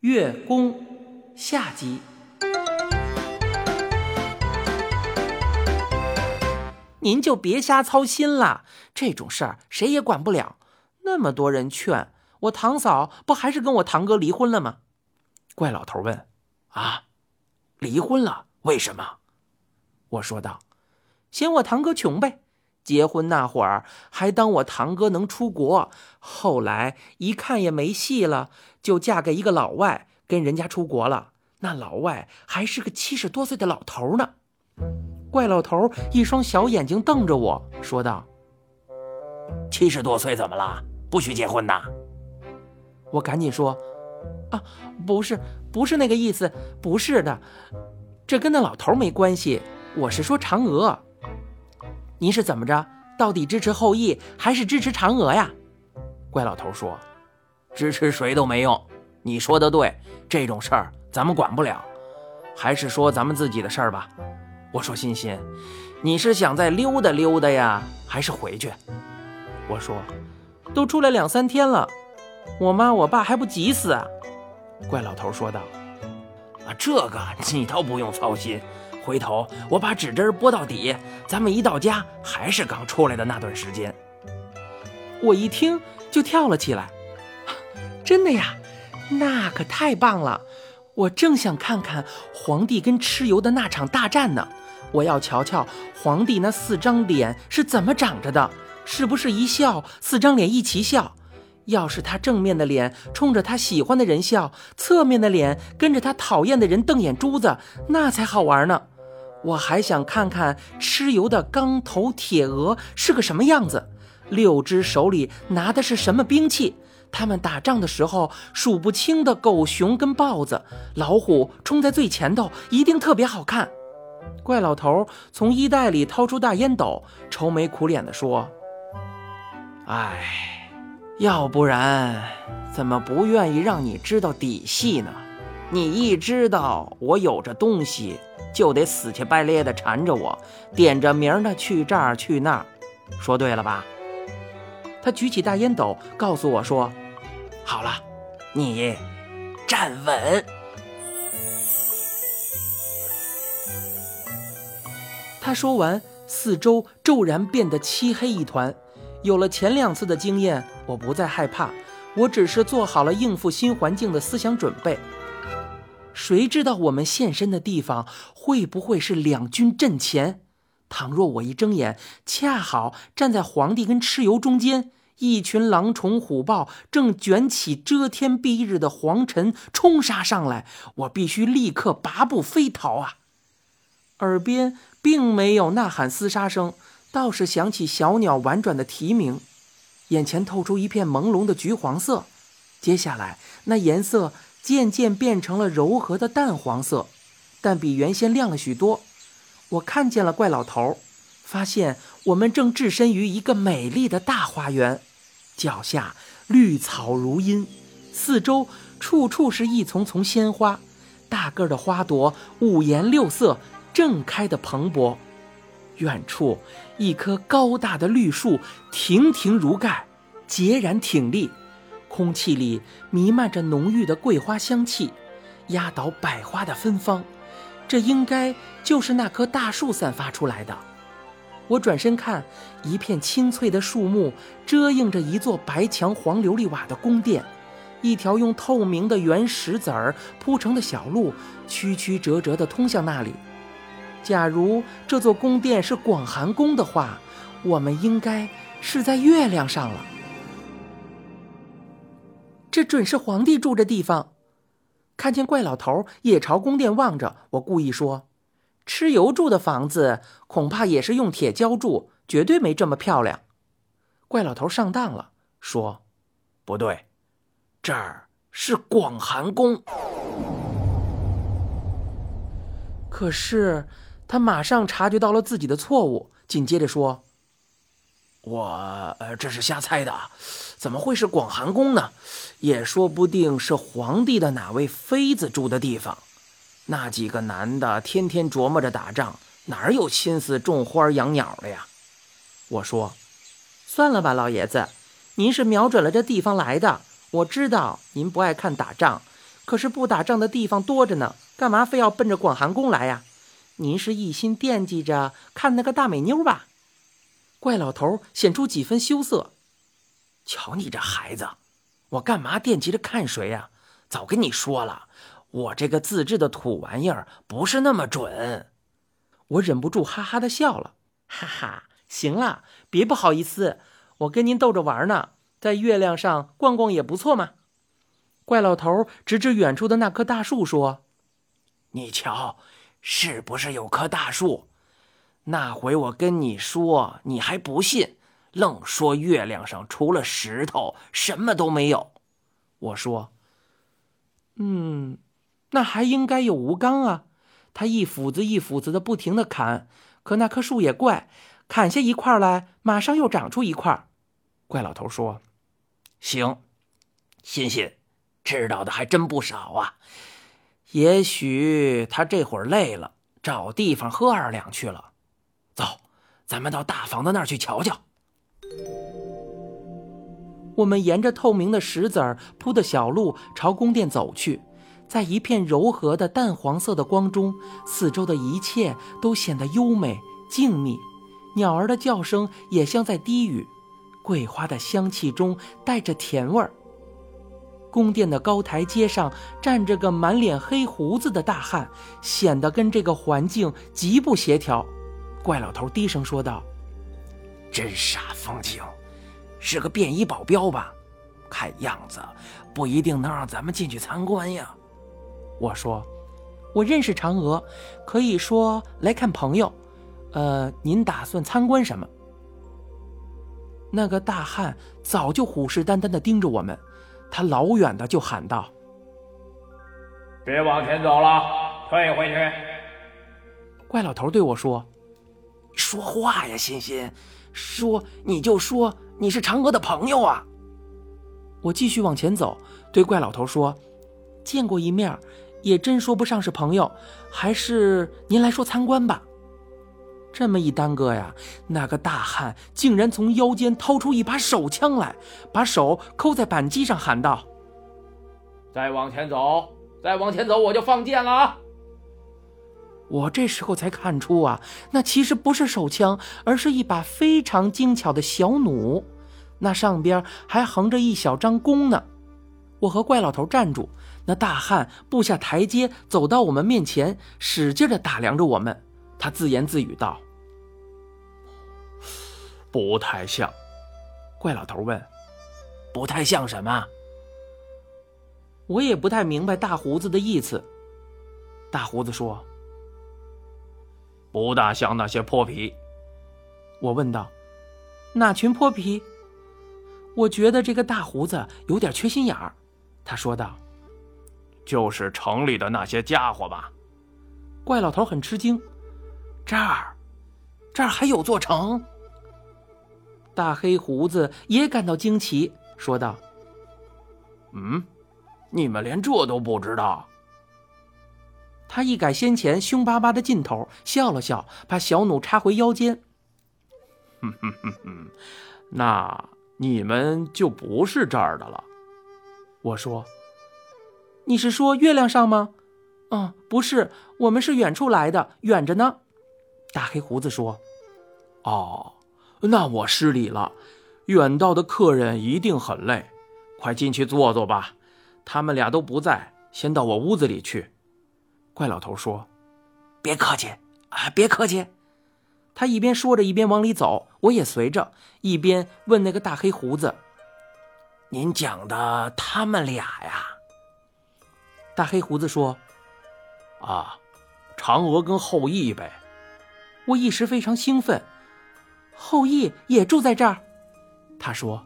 月宫下集。您就别瞎操心了，这种事儿谁也管不了。那么多人劝我，堂嫂不还是跟我堂哥离婚了吗？怪老头问：“啊，离婚了？为什么？”我说道：“嫌我堂哥穷呗。结婚那会儿还当我堂哥能出国，后来一看也没戏了，就嫁给一个老外，跟人家出国了。那老外还是个七十多岁的老头呢。”怪老头一双小眼睛瞪着我说道：“七十多岁怎么了？不许结婚呐？”我赶紧说：“啊，不是，不是那个意思，不是的，这跟那老头没关系。我是说嫦娥，您是怎么着？到底支持后羿还是支持嫦娥呀？”怪老头说：“支持谁都没用。你说的对，这种事儿咱们管不了，还是说咱们自己的事儿吧。”我说：“欣欣，你是想再溜达溜达呀，还是回去？”我说：“都出来两三天了，我妈我爸还不急死啊？”怪老头说道：“啊，这个你倒不用操心，回头我把指针拨到底，咱们一到家还是刚出来的那段时间。”我一听就跳了起来：“真的呀？那可太棒了！我正想看看皇帝跟蚩尤的那场大战呢。”我要瞧瞧皇帝那四张脸是怎么长着的，是不是一笑四张脸一起笑？要是他正面的脸冲着他喜欢的人笑，侧面的脸跟着他讨厌的人瞪眼珠子，那才好玩呢。我还想看看蚩尤的钢头铁额是个什么样子，六只手里拿的是什么兵器？他们打仗的时候数不清的狗熊跟豹子、老虎冲在最前头，一定特别好看。怪老头从衣袋里掏出大烟斗，愁眉苦脸地说：“哎，要不然怎么不愿意让你知道底细呢？你一知道我有这东西，就得死乞白咧的缠着我，点着名的去这儿去那儿，说对了吧？”他举起大烟斗，告诉我说：“好了，你站稳。”他说完，四周骤然变得漆黑一团。有了前两次的经验，我不再害怕，我只是做好了应付新环境的思想准备。谁知道我们现身的地方会不会是两军阵前？倘若我一睁眼，恰好站在皇帝跟蚩尤中间，一群狼虫虎豹正卷起遮天蔽日的黄尘冲杀上来，我必须立刻拔步飞逃啊！耳边。并没有呐喊厮杀声，倒是响起小鸟婉转的啼鸣。眼前透出一片朦胧的橘黄色，接下来那颜色渐渐变成了柔和的淡黄色，但比原先亮了许多。我看见了怪老头，发现我们正置身于一个美丽的大花园，脚下绿草如茵，四周处处是一丛丛鲜花，大个的花朵五颜六色。正开的蓬勃，远处一棵高大的绿树亭亭如盖，孑然挺立，空气里弥漫着浓郁的桂花香气，压倒百花的芬芳。这应该就是那棵大树散发出来的。我转身看，一片青翠的树木遮映着一座白墙黄琉璃瓦的宫殿，一条用透明的圆石子儿铺成的小路，曲曲折折地通向那里。假如这座宫殿是广寒宫的话，我们应该是在月亮上了。这准是皇帝住的地方。看见怪老头也朝宫殿望着，我故意说：“蚩尤住的房子恐怕也是用铁浇筑，绝对没这么漂亮。”怪老头上当了，说：“不对，这儿是广寒宫。”可是。他马上察觉到了自己的错误，紧接着说：“我呃，这是瞎猜的，怎么会是广寒宫呢？也说不定是皇帝的哪位妃子住的地方。那几个男的天天琢磨着打仗，哪有心思种花养鸟的呀？”我说：“算了吧，老爷子，您是瞄准了这地方来的。我知道您不爱看打仗，可是不打仗的地方多着呢，干嘛非要奔着广寒宫来呀？您是一心惦记着看那个大美妞吧？怪老头显出几分羞涩。瞧你这孩子，我干嘛惦记着看谁呀？早跟你说了，我这个自制的土玩意儿不是那么准。我忍不住哈哈的笑了，哈哈，行了，别不好意思，我跟您逗着玩呢，在月亮上逛逛也不错嘛。怪老头指指远处的那棵大树说：“你瞧，是不是有棵大树？那回我跟你说，你还不信，愣说月亮上除了石头什么都没有。”我说：“嗯，那还应该有吴刚啊。他一斧子一斧子的不停的砍，可那棵树也怪，砍下一块来，马上又长出一块。”怪老头说：“行，欣欣。”知道的还真不少啊，也许他这会儿累了，找地方喝二两去了。走，咱们到大房子那儿去瞧瞧。我们沿着透明的石子儿铺的小路朝宫殿走去，在一片柔和的淡黄色的光中，四周的一切都显得优美静谧，鸟儿的叫声也像在低语，桂花的香气中带着甜味儿。宫殿的高台阶上站着个满脸黑胡子的大汉，显得跟这个环境极不协调。怪老头低声说道：“真煞风景，是个便衣保镖吧？看样子不一定能让咱们进去参观呀。”我说：“我认识嫦娥，可以说来看朋友。呃，您打算参观什么？”那个大汉早就虎视眈眈地盯着我们。他老远的就喊道：“别往前走了，退回去。”怪老头对我说：“说话呀，欣欣，说你就说你是嫦娥的朋友啊。”我继续往前走，对怪老头说：“见过一面，也真说不上是朋友，还是您来说参观吧。”这么一耽搁呀，那个大汉竟然从腰间掏出一把手枪来，把手扣在扳机上，喊道：“再往前走，再往前走，我就放箭了啊！”我这时候才看出啊，那其实不是手枪，而是一把非常精巧的小弩，那上边还横着一小张弓呢。我和怪老头站住，那大汉步下台阶，走到我们面前，使劲的打量着我们。他自言自语道。不太像，怪老头问：“不太像什么？”我也不太明白大胡子的意思。大胡子说：“不大像那些泼皮。”我问道：“哪群泼皮？”我觉得这个大胡子有点缺心眼儿。他说道：“就是城里的那些家伙吧。”怪老头很吃惊：“这儿，这儿还有座城？”大黑胡子也感到惊奇，说道：“嗯，你们连这都不知道？”他一改先前凶巴巴的劲头，笑了笑，把小弩插回腰间。“哼哼哼哼，那你们就不是这儿的了。”我说：“你是说月亮上吗？”“嗯，不是，我们是远处来的，远着呢。”大黑胡子说：“哦。”那我失礼了，远道的客人一定很累，快进去坐坐吧。他们俩都不在，先到我屋子里去。怪老头说：“别客气啊，别客气。”他一边说着，一边往里走，我也随着，一边问那个大黑胡子：“您讲的他们俩呀？”大黑胡子说：“啊，嫦娥跟后羿呗。”我一时非常兴奋。后羿也住在这儿，他说：“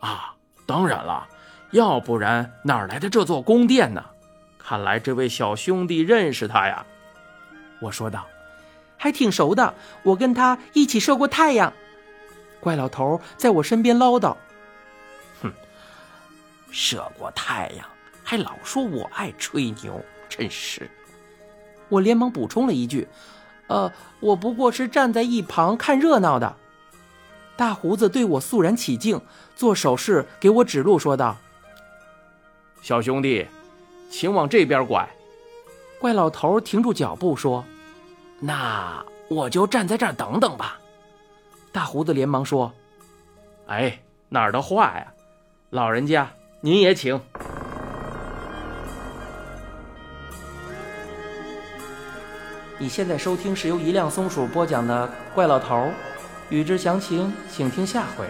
啊，当然了，要不然哪来的这座宫殿呢？看来这位小兄弟认识他呀。”我说道：“还挺熟的，我跟他一起射过太阳。”怪老头在我身边唠叨：“哼，射过太阳，还老说我爱吹牛，真是。”我连忙补充了一句。呃，我不过是站在一旁看热闹的。大胡子对我肃然起敬，做手势给我指路，说道：“小兄弟，请往这边拐。怪老头停住脚步说：“那我就站在这儿等等吧。”大胡子连忙说：“哎，哪儿的话呀！老人家，您也请。”你现在收听是由一辆松鼠播讲的《怪老头》，欲知详情，请听下回。